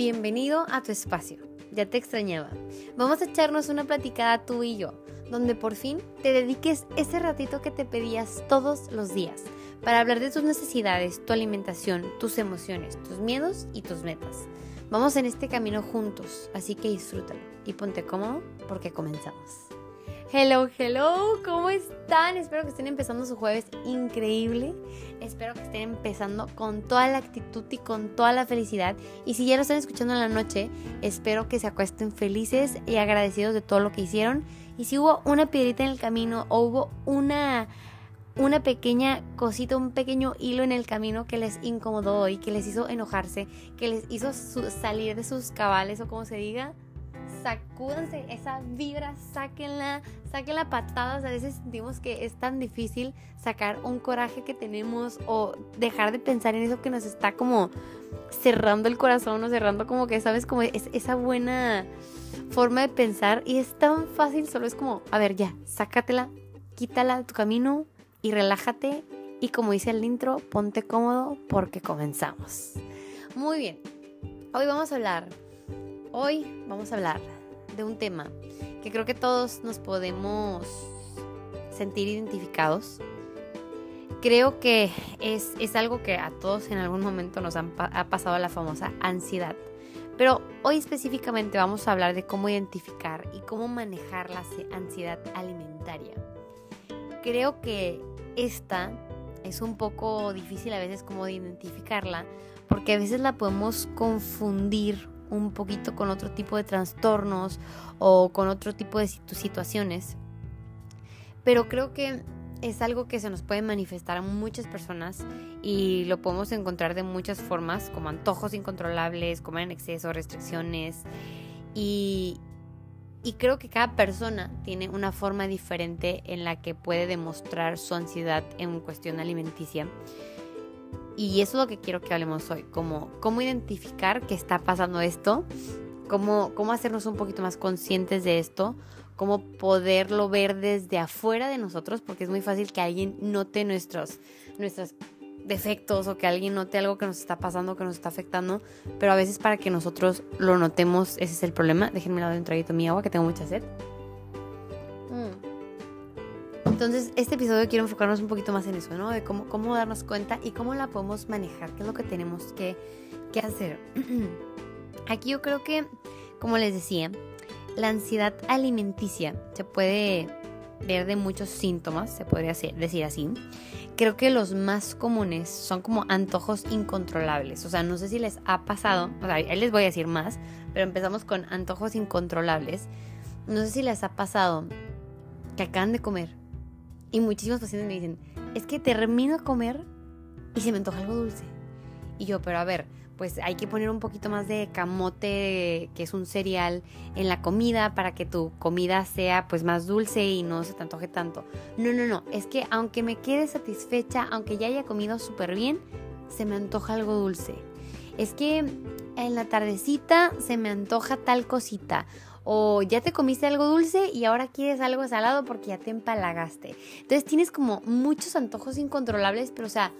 Bienvenido a tu espacio. Ya te extrañaba. Vamos a echarnos una platicada tú y yo, donde por fin te dediques ese ratito que te pedías todos los días para hablar de tus necesidades, tu alimentación, tus emociones, tus miedos y tus metas. Vamos en este camino juntos, así que disfrútalo y ponte cómodo porque comenzamos. Hello, hello, ¿cómo están? Espero que estén empezando su jueves increíble. Espero que estén empezando con toda la actitud y con toda la felicidad. Y si ya lo están escuchando en la noche, espero que se acuesten felices y agradecidos de todo lo que hicieron. Y si hubo una piedrita en el camino o hubo una, una pequeña cosita, un pequeño hilo en el camino que les incomodó y que les hizo enojarse, que les hizo salir de sus cabales o como se diga, sacúdanse esa vibra, sáquenla, sáquenla patadas. A veces sentimos que es tan difícil sacar un coraje que tenemos o dejar de pensar en eso que nos está como cerrando el corazón o cerrando como que, ¿sabes? Como es esa buena forma de pensar y es tan fácil, solo es como, a ver, ya, sácatela, quítala de tu camino y relájate y como dice el intro, ponte cómodo porque comenzamos. Muy bien, hoy vamos a hablar Hoy vamos a hablar de un tema que creo que todos nos podemos sentir identificados. Creo que es, algo que a todos en algún momento nos ha pasado la famosa ansiedad. Pero hoy específicamente vamos a hablar de cómo identificar y cómo manejar la ansiedad alimentaria. Creo que esta es un poco difícil a veces como de identificarla porque a veces la podemos confundir un poquito con otro tipo de trastornos o con otro tipo de situaciones. Pero creo que es algo que se nos puede manifestar a muchas personas y lo podemos encontrar de muchas formas, como antojos incontrolables, comer en exceso, restricciones. Y, y creo que cada persona tiene una forma diferente en la que puede demostrar su ansiedad en cuestión alimenticia. Y eso es lo que quiero que hablemos hoy, como cómo identificar que está pasando esto, cómo, cómo hacernos un poquito más conscientes de esto, cómo poderlo ver desde afuera de nosotros, porque es muy fácil que alguien note nuestros, nuestros defectos o que alguien note algo que nos está pasando, que nos está afectando, pero a veces para que nosotros lo notemos, ese es el problema. Déjenme dar un traguito mi agua, que tengo mucha sed. Entonces, este episodio quiero enfocarnos un poquito más en eso, ¿no? De cómo, cómo darnos cuenta y cómo la podemos manejar, qué es lo que tenemos que, que hacer. Aquí yo creo que, como les decía, la ansiedad alimenticia se puede ver de muchos síntomas, se podría decir así. Creo que los más comunes son como antojos incontrolables. O sea, no sé si les ha pasado, o sea, ahí les voy a decir más, pero empezamos con antojos incontrolables. No sé si les ha pasado que acaban de comer y muchísimos pacientes me dicen, es que termino de comer y se me antoja algo dulce. Y yo, pero a ver, pues hay que poner un poquito más de camote, que es un cereal, en la comida para que tu comida sea pues más dulce y no se te antoje tanto. No, no, no, es que aunque me quede satisfecha, aunque ya haya comido súper bien, se me antoja algo dulce. Es que en la tardecita se me antoja tal cosita o ya te comiste algo dulce y ahora quieres algo salado porque ya te empalagaste. Entonces tienes como muchos antojos incontrolables, pero o sea,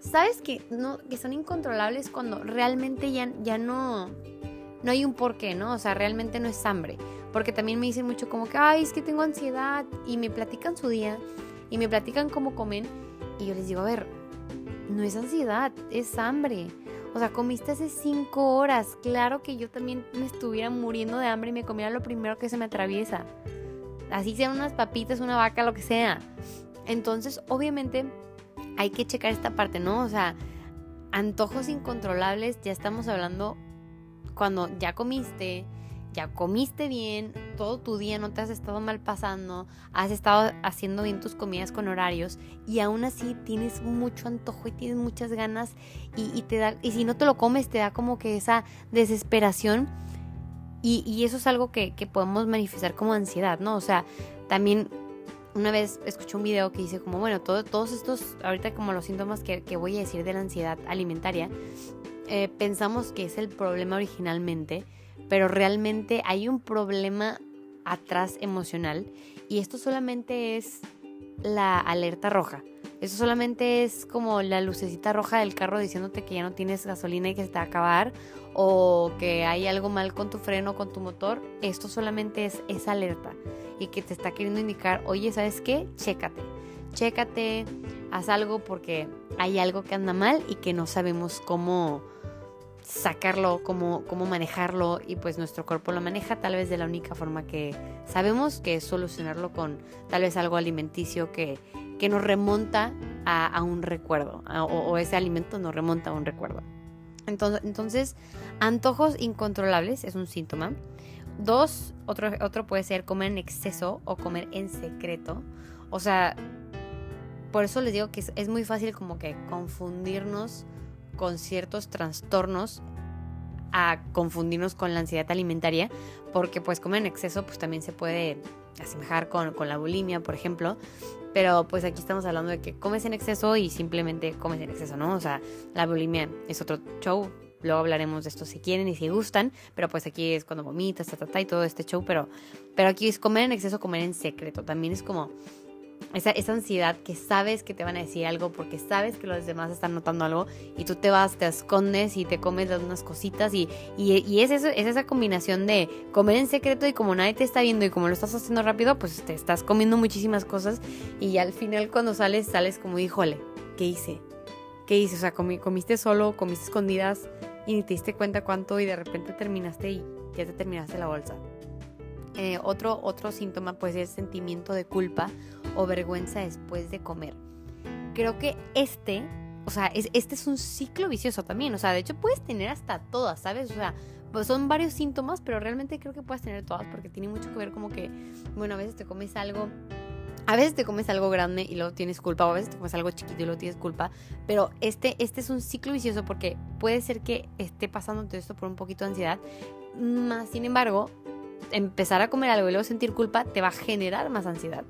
sabes que no que son incontrolables cuando realmente ya, ya no no hay un porqué, ¿no? O sea, realmente no es hambre, porque también me dicen mucho como que, "Ay, es que tengo ansiedad" y me platican su día y me platican cómo comen y yo les digo, "A ver, no es ansiedad, es hambre." O sea, comiste hace cinco horas. Claro que yo también me estuviera muriendo de hambre y me comiera lo primero que se me atraviesa. Así sean unas papitas, una vaca, lo que sea. Entonces, obviamente, hay que checar esta parte, ¿no? O sea, antojos incontrolables, ya estamos hablando cuando ya comiste, ya comiste bien, todo tu día no te has estado mal pasando, has estado haciendo bien tus comidas con horarios y aún así tienes mucho antojo y tienes muchas ganas y, te da, y si no te lo comes te da como que esa desesperación y, eso es algo que, podemos manifestar como ansiedad, ¿no? O sea, también una vez escuché un video que dice como, bueno, todos estos, ahorita como los síntomas que, voy a decir de la ansiedad alimentaria, eh, pensamos que es el problema originalmente, pero realmente hay un problema atrás emocional y esto solamente es la alerta roja. Eso solamente es como la lucecita roja del carro diciéndote que ya no tienes gasolina y que se te va a acabar o que hay algo mal con tu freno, con tu motor. Esto solamente es esa alerta y que te está queriendo indicar, oye, ¿sabes qué? Chécate, chécate, haz algo porque hay algo que anda mal y que no sabemos cómo sacarlo, cómo, cómo manejarlo y pues nuestro cuerpo lo maneja tal vez de la única forma que sabemos, que es solucionarlo con tal vez algo alimenticio que, que nos remonta a, un recuerdo o, ese alimento nos remonta a un recuerdo. Entonces, entonces, antojos incontrolables es un síntoma. Dos, otro, otro puede ser comer en exceso o comer en secreto. O sea, por eso les digo que es, es muy fácil como que confundirnos con ciertos trastornos a confundirnos con la ansiedad alimentaria, porque pues comer en exceso pues también se puede asemejar con, con, la bulimia, por ejemplo, pero pues aquí estamos hablando de que comes en exceso y simplemente comes en exceso, ¿no? O sea, la bulimia es otro show, luego hablaremos de esto si quieren y si gustan, pero pues aquí es cuando vomitas, ta, ta, ta, y todo este show, pero, pero aquí es comer en exceso, comer en secreto, también es como esa, esa, ansiedad que sabes que te van a decir algo porque sabes que los demás están notando algo y tú te vas, te escondes y te comes unas cositas y, y, es, eso, es esa combinación de comer en secreto y como nadie te está viendo y como lo estás haciendo rápido, pues te estás comiendo muchísimas cosas y al final cuando sales, sales como, híjole, ¿qué hice? ¿Qué hice? O sea, comiste solo, comiste escondidas y ni te diste cuenta cuánto y de repente terminaste y ya te terminaste la bolsa. Eh, otro, otro síntoma pues es sentimiento de culpa o vergüenza después de comer. Creo que este, o sea, este es un ciclo vicioso también. O sea, de hecho puedes tener hasta todas, ¿sabes? O sea, pues son varios síntomas, pero realmente creo que puedes tener todas porque tiene mucho que ver como que, bueno, a veces te comes algo a veces te comes algo grande y luego tienes culpa, o a veces te comes algo chiquito y luego tienes culpa, pero este, este es un ciclo vicioso porque puede ser que esté pasando todo esto por un poquito de ansiedad, más sin embargo, empezar a comer algo y luego sentir culpa te va a generar más ansiedad.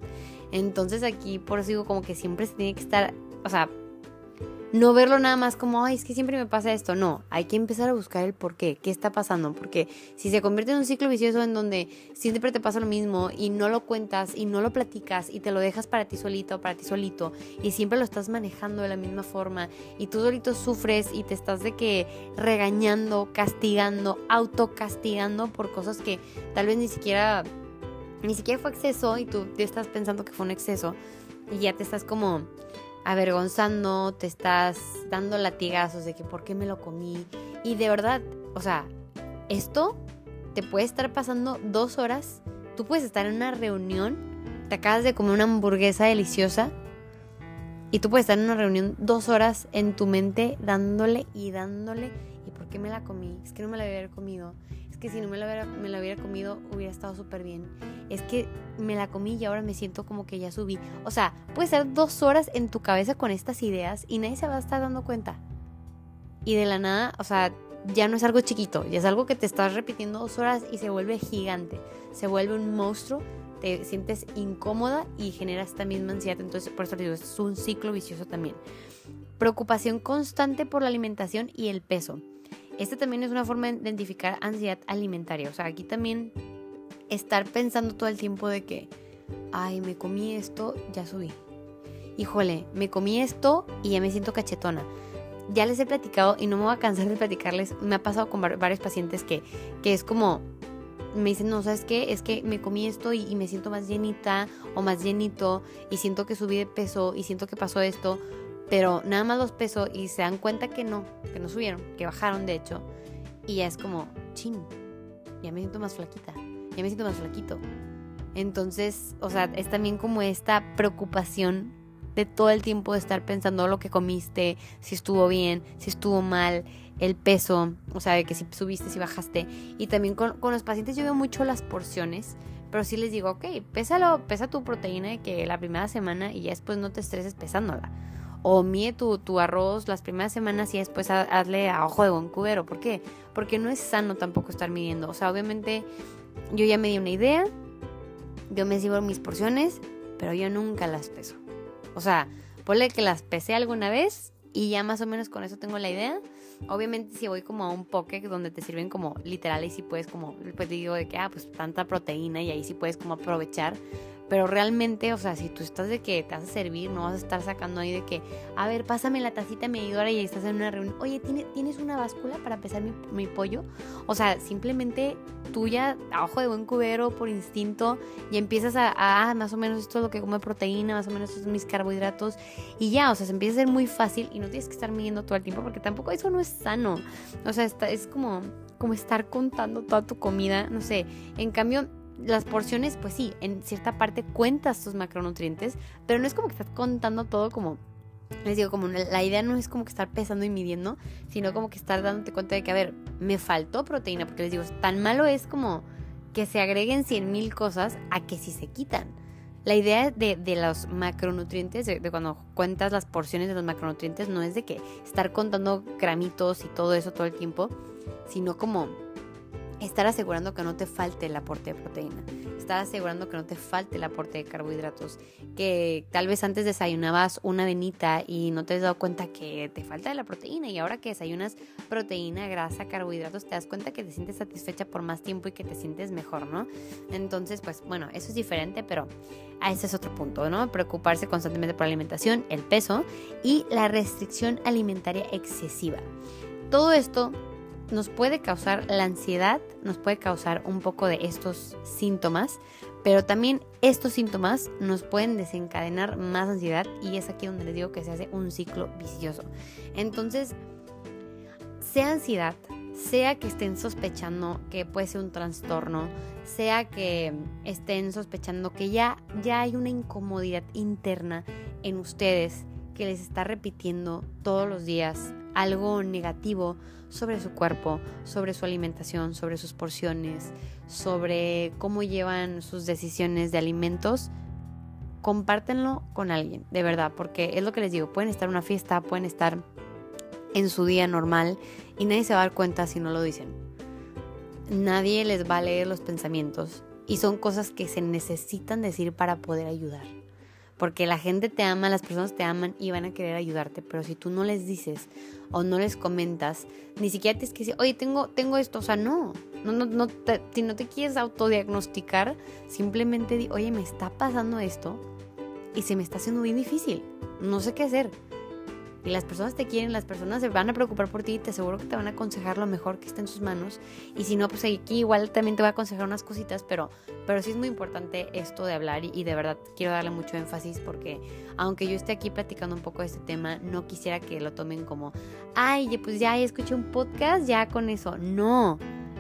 Entonces aquí por eso digo como que siempre se tiene que estar, o sea, no verlo nada más como, ay, es que siempre me pasa esto. No, hay que empezar a buscar el por qué, qué está pasando. Porque si se convierte en un ciclo vicioso en donde siempre te pasa lo mismo y no lo cuentas y no lo platicas y te lo dejas para ti solito para ti solito y siempre lo estás manejando de la misma forma y tú solito sufres y te estás de que regañando, castigando, autocastigando por cosas que tal vez ni siquiera, ni siquiera fue exceso y tú te estás pensando que fue un exceso y ya te estás como avergonzando, te estás dando latigazos de que por qué me lo comí. Y de verdad, o sea, esto te puede estar pasando dos horas. Tú puedes estar en una reunión, te acabas de comer una hamburguesa deliciosa y tú puedes estar en una reunión dos horas en tu mente dándole y dándole. ¿Y por qué me la comí? Es que no me la había comido que si no me la hubiera, comido hubiera estado súper bien. Es que me la comí y ahora me siento como que ya subí. O sea, puedes estar dos horas en tu cabeza con estas ideas y nadie se va a estar dando cuenta. Y de la nada, o sea, ya no es algo chiquito, ya es algo que te estás repitiendo dos horas y se vuelve gigante. Se vuelve un monstruo, te sientes incómoda y genera esta misma ansiedad. Entonces, por eso te digo, es un ciclo vicioso también. Preocupación constante por la alimentación y el peso. Esta también es una forma de identificar ansiedad alimentaria. O sea, aquí también estar pensando todo el tiempo de que, ay, me comí esto, ya subí. Híjole, me comí esto y ya me siento cachetona. Ya les he platicado y no me voy a cansar de platicarles. Me ha pasado con varios pacientes que, que es como, me dicen, no, ¿sabes qué? Es que me comí esto y, y, me siento más llenita o más llenito y siento que subí de peso y siento que pasó esto pero nada más los peso y se dan cuenta que no, que no subieron, que bajaron de hecho. Y ya es como, chin, ya me siento más flaquita, ya me siento más flaquito. Entonces, o sea, es también como esta preocupación de todo el tiempo de estar pensando lo que comiste, si estuvo bien, si estuvo mal, el peso, o sea, de que si subiste, si bajaste. Y también con, con los pacientes yo veo mucho las porciones, pero sí les digo, ok, pésalo, pesa tu proteína de que la primera semana y ya después no te estreses pesándola o mide tu, tu, arroz las primeras semanas y después hazle a ojo de buen cubero. ¿Por qué? Porque no es sano tampoco estar midiendo. O sea, obviamente yo ya me di una idea, yo me sigo mis porciones, pero yo nunca las peso. O sea, ponle que las pesé alguna vez y ya más o menos con eso tengo la idea. Obviamente si voy como a un poke donde te sirven como literal y si puedes como, pues digo de que, ah, pues tanta proteína y ahí sí puedes como aprovechar Pero realmente, o sea, si tú estás de que te vas a servir, no vas a estar sacando ahí de que, a ver, pásame la tacita medidora y estás en una reunión. Oye, ¿tienes una báscula para pesar mi, pollo? O sea, simplemente tú ya, a ojo de buen cubero, por instinto, y empiezas a, ah, más o menos esto es lo que come proteína, más o menos estos mis carbohidratos, y ya, o sea, se empieza a ser muy fácil y no tienes que estar midiendo todo el tiempo porque tampoco eso no es sano. O sea, está, es como, como estar contando toda tu comida, no sé. En cambio, las porciones, pues sí, en cierta parte cuentas tus macronutrientes, pero no es como que estás contando todo como les digo, como la idea no es como que estar pesando y midiendo, sino como que estar dándote cuenta de que, a ver, me faltó proteína, porque les digo, tan malo es como que se agreguen 100 mil cosas a que si se quitan. La idea de, de los macronutrientes, de, de, cuando cuentas las porciones de los macronutrientes, no es de que estar contando gramitos y todo eso todo el tiempo, sino como estar asegurando que no te falte el aporte de proteína, estar asegurando que no te falte el aporte de carbohidratos, que tal vez antes desayunabas una avenita y no te has dado cuenta que te falta la proteína y ahora que desayunas proteína, grasa, carbohidratos, te das cuenta que te sientes satisfecha por más tiempo y que te sientes mejor, ¿no? Entonces, pues bueno, eso es diferente, pero a ese es otro punto, ¿no? Preocuparse constantemente por la alimentación, el peso y la restricción alimentaria excesiva. Todo esto nos puede causar la ansiedad, nos puede causar un poco de estos síntomas, pero también estos síntomas nos pueden desencadenar más ansiedad y es aquí donde les digo que se hace un ciclo vicioso. Entonces, sea ansiedad, sea que estén sospechando que puede ser un trastorno, sea que estén sospechando que ya, ya hay una incomodidad interna en ustedes que les está repitiendo todos los días algo negativo sobre su cuerpo, sobre su alimentación, sobre sus porciones, sobre cómo llevan sus decisiones de alimentos, compártenlo con alguien, de verdad, porque es lo que les digo, pueden estar en una fiesta, pueden estar en su día normal y nadie se va a dar cuenta si no lo dicen. Nadie les va a leer los pensamientos y son cosas que se necesitan decir para poder ayudar. Porque la gente te ama, las personas te aman y van a querer ayudarte, pero si tú no les dices o no les comentas, ni siquiera tienes que oye, tengo, tengo esto, o sea, no, no, no, no si no te quieres autodiagnosticar, simplemente di, oye, me está pasando esto y se me está haciendo bien difícil, no sé qué hacer y las personas te quieren, las personas se van a preocupar por ti y te aseguro que te van a aconsejar lo mejor que esté en sus manos. Y si no, pues aquí igual también te voy a aconsejar unas cositas, pero, pero sí es muy importante esto de hablar y, de verdad quiero darle mucho énfasis porque aunque yo esté aquí platicando un poco de este tema, no quisiera que lo tomen como, ay, pues ya escuché un podcast, ya con eso. No,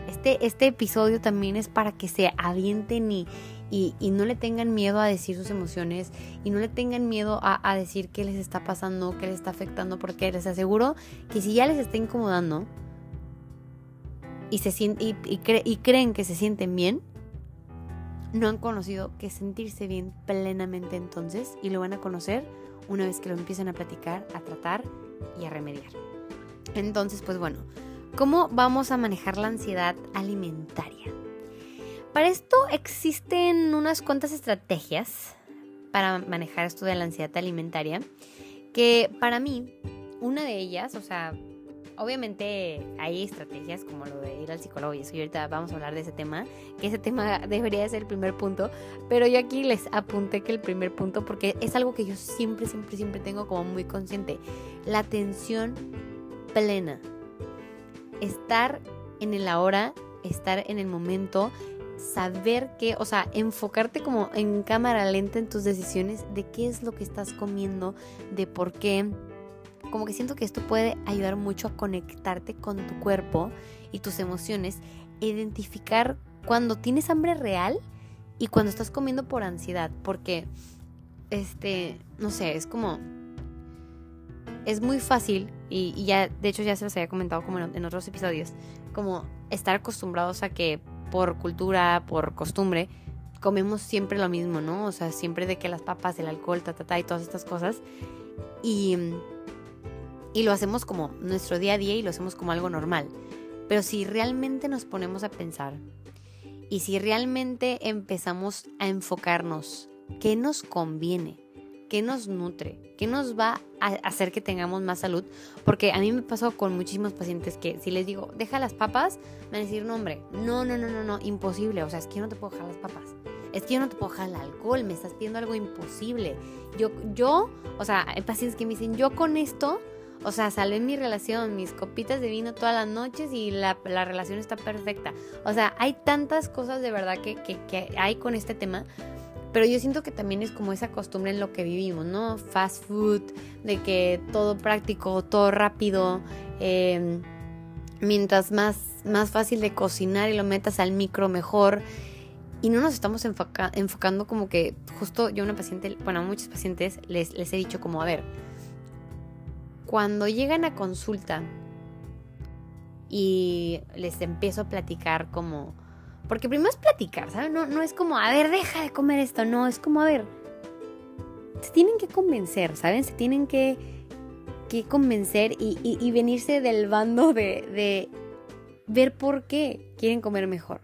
este, este episodio también es para que se avienten y y, no le tengan miedo a decir sus emociones y no le tengan miedo a, decir qué les está pasando, qué les está afectando, porque les aseguro que si ya les está incomodando y, se y, y creen que se sienten bien, no han conocido que sentirse bien plenamente entonces y lo van a conocer una vez que lo empiecen a platicar, a tratar y a remediar. Entonces, pues bueno, ¿cómo vamos a manejar la ansiedad alimentaria? Para esto existen unas cuantas estrategias para manejar esto de la ansiedad alimentaria, que para mí, una de ellas, o sea, obviamente hay estrategias como lo de ir al psicólogo y eso, y ahorita vamos a hablar de ese tema, que ese tema debería ser el primer punto, pero yo aquí les apunté que el primer punto, porque es algo que yo siempre, siempre, siempre tengo como muy consciente, la atención plena, estar en el ahora, estar en el momento, saber qué, o sea, enfocarte como en cámara lenta en tus decisiones de qué es lo que estás comiendo, de por qué. Como que siento que esto puede ayudar mucho a conectarte con tu cuerpo y tus emociones, identificar cuando tienes hambre real y cuando estás comiendo por ansiedad, porque este, no sé, es como es muy fácil y, ya de hecho ya se los había comentado como en otros episodios, como estar acostumbrados a que por cultura, por costumbre, comemos siempre lo mismo, ¿no? O sea, siempre de que las papas, el alcohol, ta, ta, ta, y todas estas cosas. Y, y lo hacemos como nuestro día a día y lo hacemos como algo normal. Pero si realmente nos ponemos a pensar y si realmente empezamos a enfocarnos, ¿qué nos conviene? ¿Qué nos nutre? ¿Qué nos va a hacer que tengamos más salud? Porque a mí me pasó con muchísimos pacientes que si les digo, deja las papas, me van a decir, no, hombre, no, no, no, no, no, imposible. O sea, es que yo no te puedo dejar las papas. es que yo no te puedo dejar el alcohol, me estás pidiendo algo imposible. Yo, yo, o sea, hay pacientes que me dicen, yo con esto, o sea, salvé mi relación, mis copitas de vino todas las noches y la, la relación está perfecta. O sea, hay tantas cosas de verdad que, que, que hay con este tema. Pero yo siento que también es como esa costumbre en lo que vivimos, ¿no? Fast food, de que todo práctico, todo rápido. Eh, mientras más, más fácil de cocinar y lo metas al micro, mejor. Y no nos estamos enfocando como que, justo yo una paciente, bueno, a muchos pacientes les, les he dicho como, a ver, cuando llegan a consulta y les empiezo a platicar como, porque primero es platicar, ¿sabes? No, no es como, a ver, deja de comer esto, no, es como, a ver, se tienen que convencer, ¿saben? Se tienen que que convencer y, venirse del bando de, ver por qué quieren comer mejor.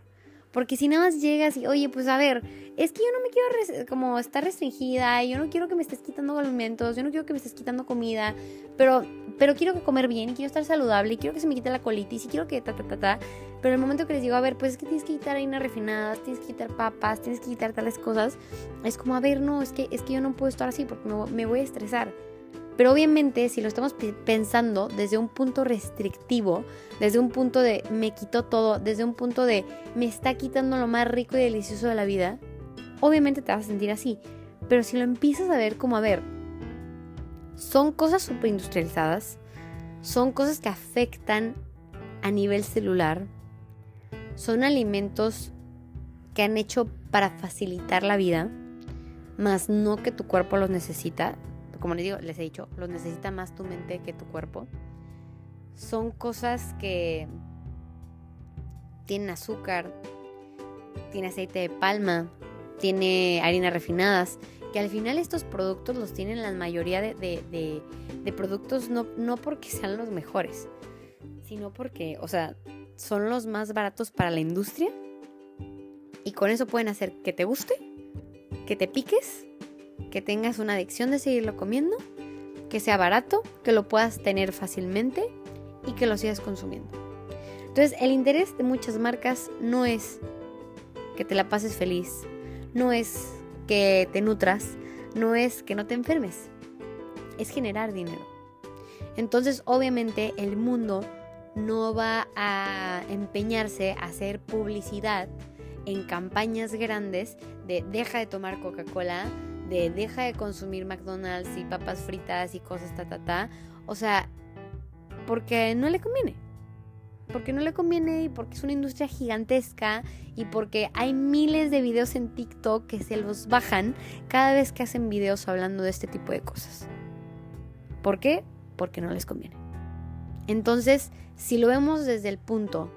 Porque si nada más llegas y, oye, pues a ver, es que yo no me quiero como estar restringida, yo no quiero que me estés quitando alimentos, yo no quiero que me estés quitando comida, pero, pero quiero comer bien y quiero estar saludable y quiero que se me quite la colitis y quiero que ta, ta, ta, ta. Pero el momento que les digo, a ver, pues es que tienes que quitar harinas refinadas, tienes que quitar papas, tienes que quitar tales cosas, es como, a ver, no, es que, es que yo no puedo estar así porque me, me voy a estresar. Pero obviamente si lo estamos pensando desde un punto restrictivo, desde un punto de me quito todo, desde un punto de me está quitando lo más rico y delicioso de la vida, obviamente te vas a sentir así. Pero si lo empiezas a ver como a ver, son cosas súper industrializadas, son cosas que afectan a nivel celular, son alimentos que han hecho para facilitar la vida, más no que tu cuerpo los necesita, como les digo, les he dicho, los necesita más tu mente que tu cuerpo. Son cosas que tienen azúcar, tiene aceite de palma, tiene harinas refinadas, que al final estos productos los tienen la mayoría de, productos no, no porque sean los mejores, sino porque, o sea, son los más baratos para la industria y con eso pueden hacer que te guste, que te piques que tengas una adicción de seguirlo comiendo, que sea barato, que lo puedas tener fácilmente y que lo sigas consumiendo. Entonces, el interés de muchas marcas no es que te la pases feliz, no es que te nutras, no es que no te enfermes, es generar dinero. Entonces, obviamente, el mundo no va a empeñarse a hacer publicidad en campañas grandes de deja de tomar Coca-Cola, de deja de consumir McDonald's y papas fritas y cosas ta ta ta. O sea, porque no le conviene. Porque no le conviene y porque es una industria gigantesca y porque hay miles de videos en TikTok que se los bajan cada vez que hacen videos hablando de este tipo de cosas. ¿Por qué? Porque no les conviene. Entonces, si lo vemos desde el punto,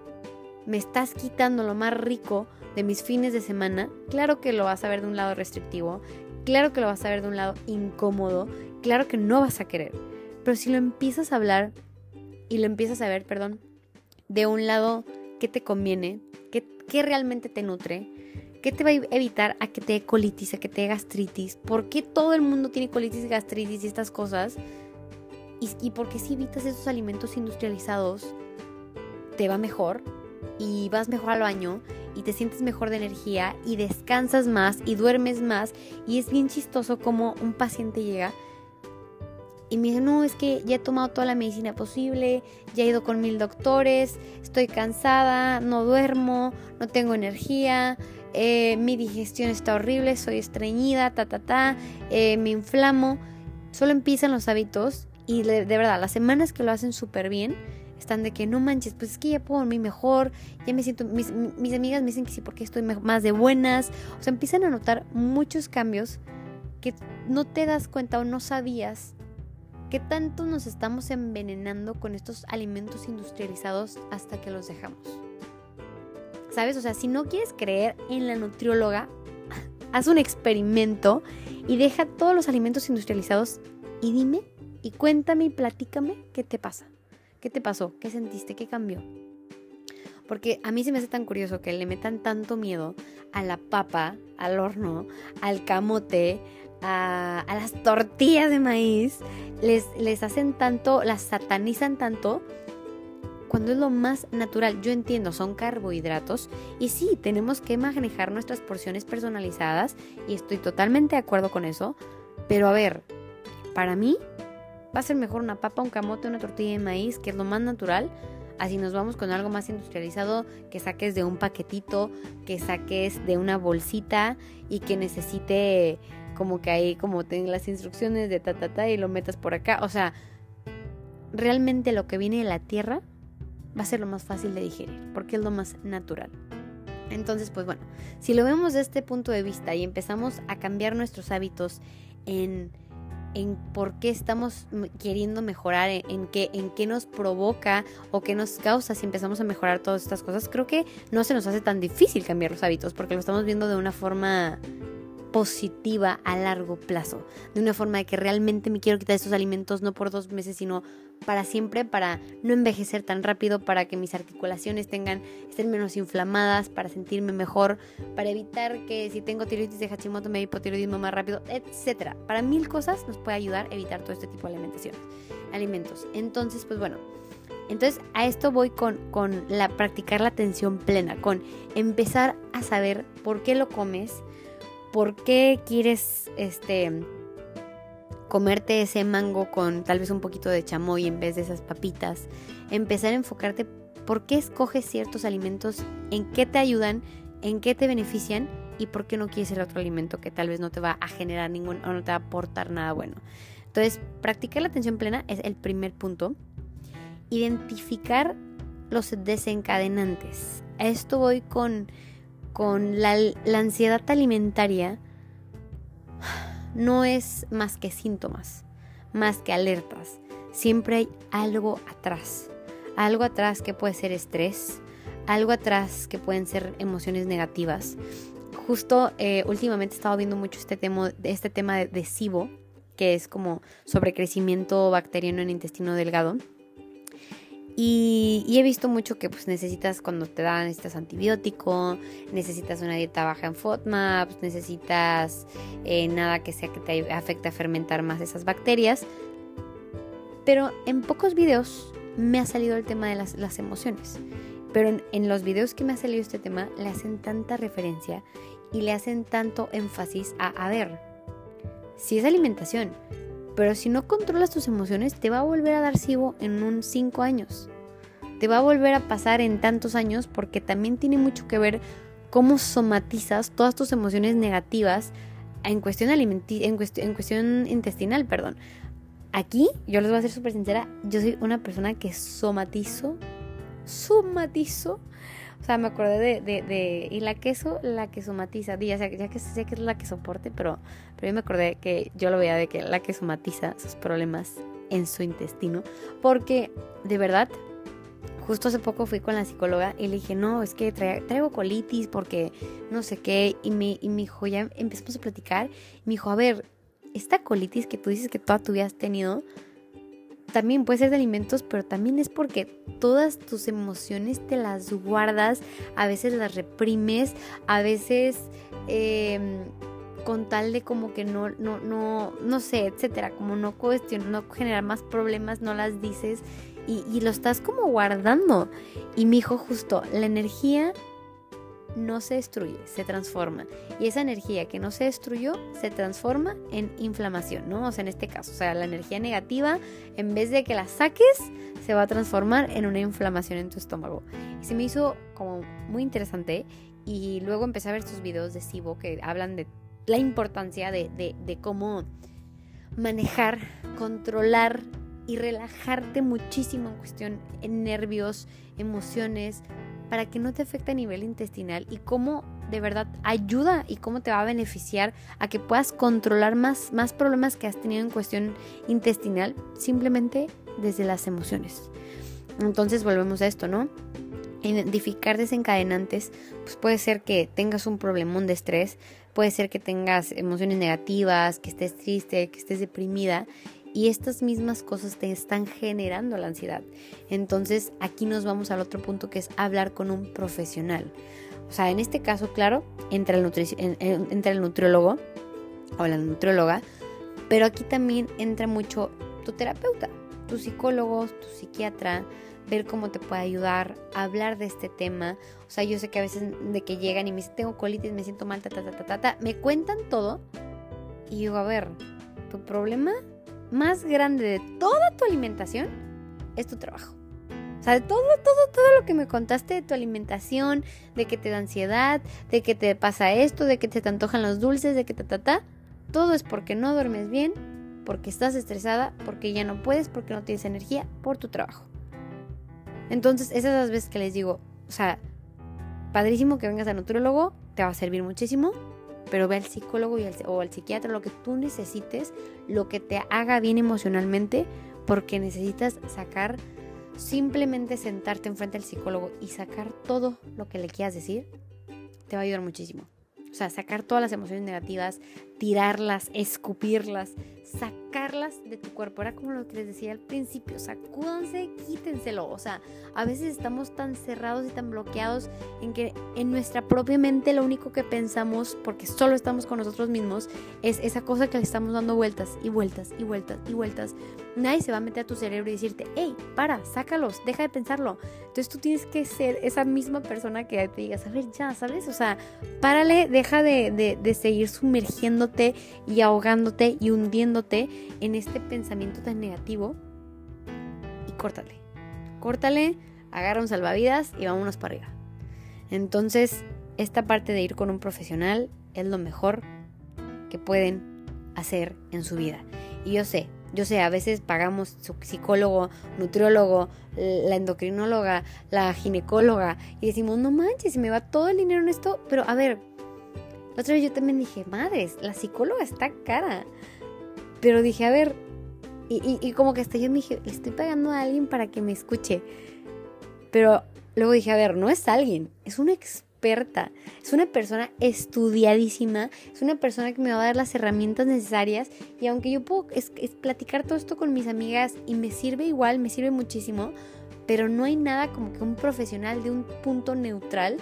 me estás quitando lo más rico de mis fines de semana, claro que lo vas a ver de un lado restrictivo, claro que lo vas a ver de un lado incómodo, claro que no vas a querer. Pero si lo empiezas a hablar y lo empiezas a ver, perdón, de un lado que te conviene, que, realmente te nutre, ¿Qué te va a evitar a que te dé colitis, a que te dé gastritis? ¿Por qué todo el mundo tiene colitis, gastritis y estas cosas? ¿Y, y por qué si evitas esos alimentos industrializados, te va mejor y vas mejor al baño y te sientes mejor de energía y descansas más y duermes más y es bien chistoso como un paciente llega y me dice, no, es que ya he tomado toda la medicina posible, ya he ido con mil doctores, estoy cansada, no duermo, no tengo energía, eh, mi digestión está horrible, soy estreñida, ta, ta, ta, eh, me inflamo. Solo empiezan los hábitos y de verdad, las semanas que lo hacen súper bien, están de que no manches, pues es que ya puedo dormir mejor, ya me siento, mis, amigas me dicen que sí porque estoy más de buenas, o sea, empiezan a notar muchos cambios que no te das cuenta o no sabías que tanto nos estamos envenenando con estos alimentos industrializados hasta que los dejamos. ¿Sabes? O sea, si no quieres creer en la nutrióloga, haz un experimento y deja todos los alimentos industrializados y dime y cuéntame y platícame qué te pasa. ¿Qué te pasó? ¿Qué sentiste? ¿Qué cambió? Porque a mí se me hace tan curioso que le metan tanto miedo a la papa, al horno, al camote, a, las tortillas de maíz. Les, les hacen tanto, las satanizan tanto cuando es lo más natural. Yo entiendo, son carbohidratos y sí, tenemos que manejar nuestras porciones personalizadas y estoy totalmente de acuerdo con eso. Pero a ver, para mí va a ser mejor una papa, un camote, una tortilla de maíz, que es lo más natural. Así nos vamos con algo más industrializado, que saques de un paquetito, que saques de una bolsita y que necesite como que ahí como tengas las instrucciones de ta ta ta y lo metas por acá. O sea, realmente lo que viene de la tierra va a ser lo más fácil de digerir, porque es lo más natural. Entonces, pues bueno, si lo vemos desde este punto de vista y empezamos a cambiar nuestros hábitos en, en por qué estamos queriendo mejorar, en, qué, en qué nos provoca o qué nos causa si empezamos a mejorar todas estas cosas, creo que no se nos hace tan difícil cambiar los hábitos, porque lo estamos viendo de una forma positiva a largo plazo, de una forma de que realmente me quiero quitar estos alimentos no por dos meses, sino para siempre, para no envejecer tan rápido, para que mis articulaciones tengan, estén menos inflamadas, para sentirme mejor, para evitar que si tengo tiroides de Hashimoto me hipotiroidismo más rápido, etcétera. Para mil cosas nos puede ayudar a evitar todo este tipo de alimentación, alimentos. Entonces, pues bueno, entonces a esto voy con, con la practicar la atención plena, con empezar a saber por qué lo comes, por qué quieres este comerte ese mango con tal vez un poquito de chamoy en vez de esas papitas, empezar a enfocarte por qué escoges ciertos alimentos, en qué te ayudan, en qué te benefician y por qué no quieres el otro alimento que tal vez no te va a generar ningún o no te va a aportar nada bueno. Entonces, practicar la atención plena es el primer punto. Identificar los desencadenantes. A esto voy con, con la, ansiedad alimentaria no es más que síntomas, más que alertas. Siempre hay algo atrás. Algo atrás que puede ser estrés, algo atrás que pueden ser emociones negativas. Justo eh, últimamente he estado viendo mucho este tema, este tema de, de SIBO, que es como sobrecrecimiento bacteriano en intestino delgado. Y, he visto mucho que pues necesitas cuando te dan, necesitas antibiótico, necesitas una dieta baja en FODMAPs, necesitas eh, nada que sea que te afecte a fermentar más esas bacterias. Pero en pocos videos me ha salido el tema de las, emociones. Pero en, los videos que me ha salido este tema le hacen tanta referencia y le hacen tanto énfasis a, a ver, si es alimentación, pero si no controlas tus emociones, te va a volver a dar SIBO en un 5 años. Te va a volver a pasar en tantos años porque también tiene mucho que ver cómo somatizas todas tus emociones negativas en cuestión, en, en cuestión intestinal. Perdón. Aquí, yo les voy a ser súper sincera, yo soy una persona que somatizo, somatizo o sea, me acordé de, de, de, y la queso, la que somatiza, ya, ya que sé que es la que soporte, pero, pero yo me acordé que yo lo veía de que la que somatiza sus problemas en su intestino, porque de verdad, justo hace poco fui con la psicóloga y le dije, no, es que traigo colitis porque no sé qué, y me, y me dijo, ya empezamos a platicar, y me dijo, a ver, esta colitis que tú dices que toda tu vida has tenido, también puede ser de alimentos, pero también es porque todas tus emociones te las guardas, a veces las reprimes, a veces em, con tal de como que no, no, no, no sé, etcétera, como no cuestionar, no generar más problemas, no las dices y, y lo estás como guardando. Y mi hijo justo, la energía no se destruye, se transforma. Y esa energía que no se destruyó se transforma en inflamación, ¿no? O sea, en este caso, o sea, la energía negativa, en vez de que la saques, se va a transformar en una inflamación en tu estómago. Y se me hizo como muy interesante. Y luego empecé a ver estos videos de Sibo que hablan de la importancia de, de cómo manejar, controlar y relajarte muchísimo en cuestión en nervios, emociones, para que no te afecte a nivel intestinal y cómo de verdad ayuda y cómo te va a beneficiar a que puedas controlar más, más problemas que has tenido en cuestión intestinal simplemente desde las emociones. Entonces volvemos a esto, ¿no? Identificar desencadenantes, pues puede ser que tengas un problemón de estrés, puede ser que tengas emociones negativas, que estés triste, que estés deprimida y estas mismas cosas te están generando la ansiedad. Entonces aquí nos vamos al otro punto que es hablar con un profesional. O sea, en este caso, claro, entra el, entra el nutriólogo o la nutrióloga, pero aquí también entra mucho tu terapeuta. tu psicólogo, tu psiquiatra, ver cómo te puede ayudar, hablar de este tema. O sea, yo sé que a veces de que llegan y me dicen, tengo colitis, me siento mal, ta, ta, ta, ta, ta, me cuentan todo. Y digo, a ver, tu problema más grande de toda tu alimentación es tu trabajo. O sea, de todo, todo, todo lo que me contaste de tu alimentación, de que te da ansiedad, de que te pasa esto, de que te, antojan los dulces, de que ta, ta, ta, todo es porque no duermes bien, porque estás estresada, porque ya no puedes, porque no tienes energía, por tu trabajo. Entonces, esas las veces que les digo, o sea, padrísimo que vengas al nutrólogo, te va a servir muchísimo, pero ve al psicólogo y o al psiquiatra, lo que tú necesites, lo que te haga bien emocionalmente, porque necesitas sacar, simplemente sentarte enfrente del psicólogo y sacar todo lo que le quieras decir, te va a ayudar muchísimo. O sea, sacar todas las emociones negativas, tirarlas, escupirlas, sacarlas de tu cuerpo. Era como lo que les decía al principio, sacúdanse, quítenselo. O sea, a veces estamos tan cerrados y tan bloqueados en que en nuestra propia mente lo único que pensamos, porque solo estamos con nosotros mismos, es esa cosa que le estamos dando vueltas y vueltas y vueltas y vueltas. Nadie se va a meter a tu cerebro y decirte, hey, para, sácalos, deja de pensarlo. Entonces tú tienes que ser esa misma persona que te digas, a ver, ya, ¿sabes? O sea, párale, deja de, de, de seguir y ahogándote y hundiéndote en este pensamiento tan negativo y córtale. Córtale, agarra un salvavidas y vámonos para arriba. Entonces, esta parte de ir con un profesional es lo mejor que pueden hacer en su vida. Y yo sé, yo sé, a veces pagamos su psicólogo, nutriólogo, la endocrinóloga, la ginecóloga y decimos, no manches, se me va todo el dinero en esto, pero a ver, otra vez yo también dije, madres, la psicóloga está cara. Pero dije, a ver, y, como que hasta yo me dije, le estoy pagando a alguien para que me escuche. Pero luego dije, a ver, no es alguien, es una experta, es una persona estudiadísima, es una persona que me va a dar las herramientas necesarias. Y aunque yo puedo es, platicar todo esto con mis amigas y me sirve igual, me sirve muchísimo, pero no hay nada como que un profesional de un punto neutral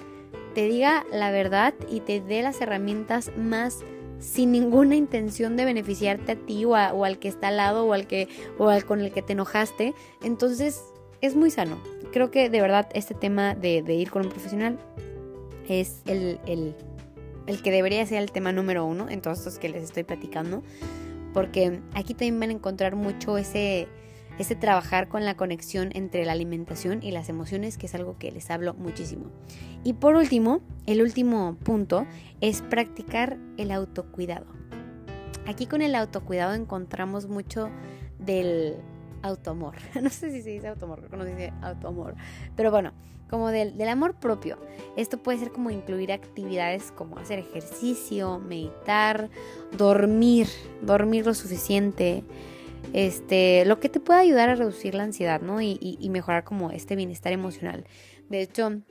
te diga la verdad y te dé las herramientas más sin ninguna intención de beneficiarte a ti o, al que está al lado o al que o al con el que te enojaste. Entonces es muy sano. Creo que de verdad este tema de, ir con un profesional es el, el, el, que debería ser el tema número uno en todos estos que les estoy platicando. Porque aquí también van a encontrar mucho ese ese trabajar con la conexión entre la alimentación y las emociones, que es algo que les hablo muchísimo. Y por último, el último punto es practicar el autocuidado. Aquí con el autocuidado encontramos mucho del autoamor. No sé si se dice autoamor, no se dice autoamor. Pero bueno, como del, del, amor propio. Esto puede ser como incluir actividades como hacer ejercicio, meditar, dormir, dormir lo suficiente, este, lo que te puede ayudar a reducir la ansiedad, ¿no? Y, mejorar como este bienestar emocional. De hecho,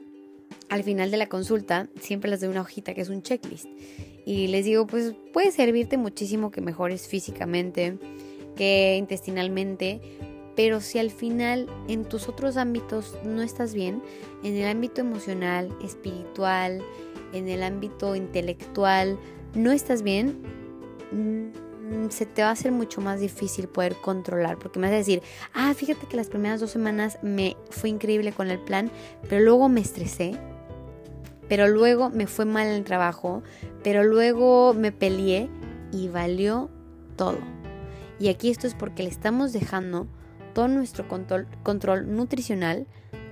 al final de la consulta siempre les doy una hojita que es un checklist. Y les digo, pues puede servirte muchísimo que mejores físicamente, que intestinalmente, pero si al final en tus otros ámbitos no estás bien, en el ámbito emocional, espiritual, en el ámbito intelectual, no estás bien, se te va a hacer mucho más difícil poder controlar, porque me vas a decir, ah, fíjate que las primeras dos semanas me fue increíble con el plan, pero luego me estresé, pero luego me fue mal el trabajo, pero luego me peleé y valió todo. Y aquí esto es porque le estamos dejando todo nuestro control, control nutricional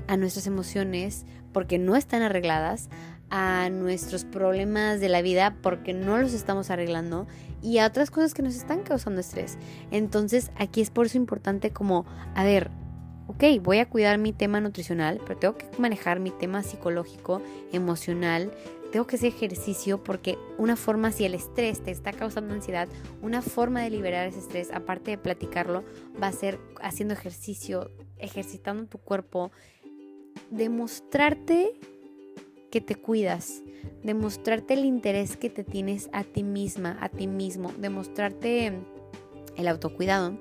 a nuestras emociones porque no están arregladas, a nuestros problemas de la vida porque no los estamos arreglando y a otras cosas que nos están causando estrés. Entonces aquí es por eso importante como, a ver, ok, voy a cuidar mi tema nutricional, pero tengo que manejar mi tema psicológico, emocional, tengo que hacer ejercicio porque una forma, si el estrés te está causando ansiedad, una forma de liberar ese estrés, aparte de platicarlo, va a ser haciendo ejercicio, ejercitando tu cuerpo, demostrarte que te cuidas, demostrarte el interés que te tienes a ti misma, a ti mismo, demostrarte el autocuidado,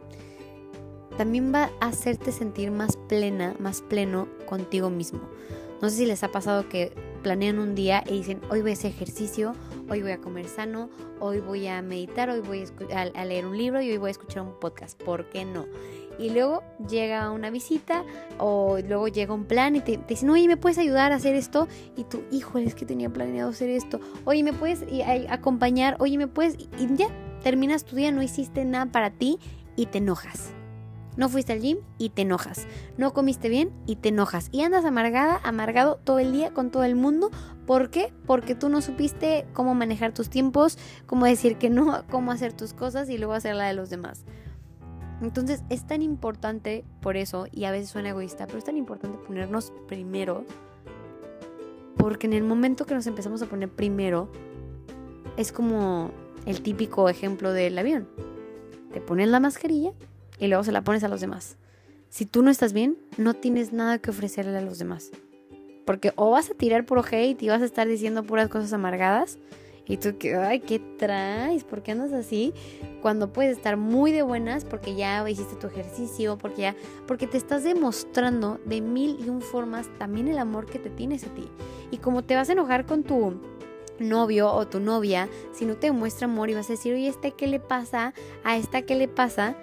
también va a hacerte sentir más plena, más pleno contigo mismo. No sé si les ha pasado que planean un día y dicen, hoy voy a hacer ejercicio, hoy voy a comer sano, hoy voy a meditar, hoy voy a, leer un libro y hoy voy a escuchar un podcast. ¿Por qué no? Y luego llega una visita o luego llega un plan y te, te dicen, oye, ¿me puedes ayudar a hacer esto? Y tú, híjole, es que tenía planeado hacer esto. Oye, ¿me puedes acompañar? Oye, ¿me puedes? Y ya, terminas tu día, no hiciste nada para ti y te enojas. No fuiste al gym y te enojas. No comiste bien y te enojas. Y andas amargada, amargado todo el día con todo el mundo. ¿Por qué? Porque tú no supiste cómo manejar tus tiempos, cómo decir que no, cómo hacer tus cosas y luego hacer la de los demás. Entonces es tan importante por eso, y a veces suena egoísta, pero es tan importante ponernos primero. Porque en el momento que nos empezamos a poner primero, es como el típico ejemplo del avión. Te pones la mascarilla y luego se la pones a los demás. Si tú no estás bien, no tienes nada que ofrecerle a los demás. Porque o vas a tirar puro hate y vas a estar diciendo puras cosas amargadas. Y tú que, ay, ¿qué traes? ¿Por qué andas así? Cuando puedes estar muy de buenas porque ya hiciste tu ejercicio, porque ya, porque te estás demostrando de mil y un formas también el amor que te tienes a ti. Y como te vas a enojar con tu novio o tu novia, si no te demuestra amor y vas a decir, oye, ¿este qué le pasa? A esta qué le pasa?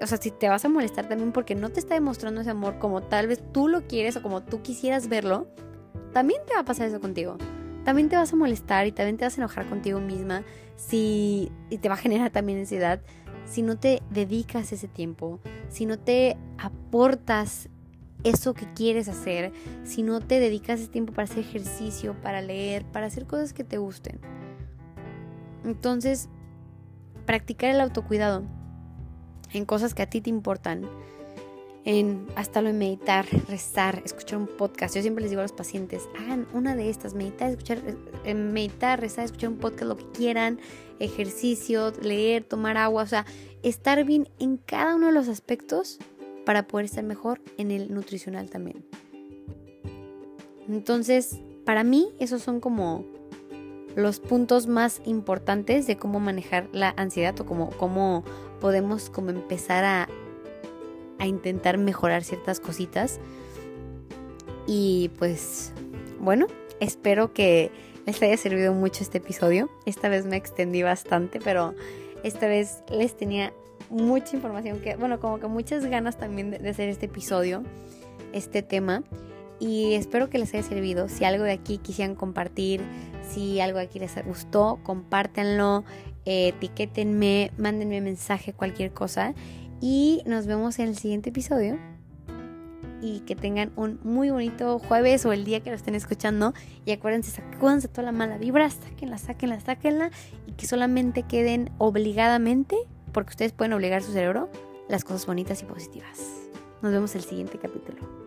o sea, si te vas a molestar también porque no te está demostrando ese amor como tal vez tú lo quieres o como tú quisieras verlo, también te va a pasar eso contigo. También te vas a molestar y también te vas a enojar contigo misma si y te va a generar también ansiedad si no te dedicas ese tiempo, si no te aportas eso que quieres hacer, si no te dedicas ese tiempo para hacer ejercicio, para leer, para hacer cosas que te gusten. Entonces, practicar el autocuidado en cosas que a ti te importan, en hasta lo de meditar, rezar, escuchar un podcast. Yo siempre les digo a los pacientes, hagan una de estas, meditar, escuchar, eh, meditar, rezar, escuchar un podcast, lo que quieran, ejercicio, leer, tomar agua, o sea, estar bien en cada uno de los aspectos para poder estar mejor en el nutricional también. Entonces, para mí, esos son como los puntos más importantes de cómo manejar la ansiedad o cómo, cómo podemos empezar a, a intentar mejorar ciertas cositas. Y pues bueno, espero que les haya servido mucho este episodio. Esta vez me extendí bastante, pero esta vez les tenía mucha información que, bueno, como que muchas ganas también de, hacer este episodio, este tema. Y espero que les haya servido. Si algo de aquí quisieran compartir, si algo de aquí les gustó, compártanlo, eh, etiquétenme, mándenme mensaje, cualquier cosa. Y nos vemos en el siguiente episodio. Y que tengan un muy bonito jueves o el día que lo estén escuchando. Y acuérdense, sacúdense toda la mala vibra, sáquenla, sáquenla, sáquenla. Y que solamente queden obligadamente, porque ustedes pueden obligar a su cerebro, las cosas bonitas y positivas. Nos vemos en el siguiente capítulo.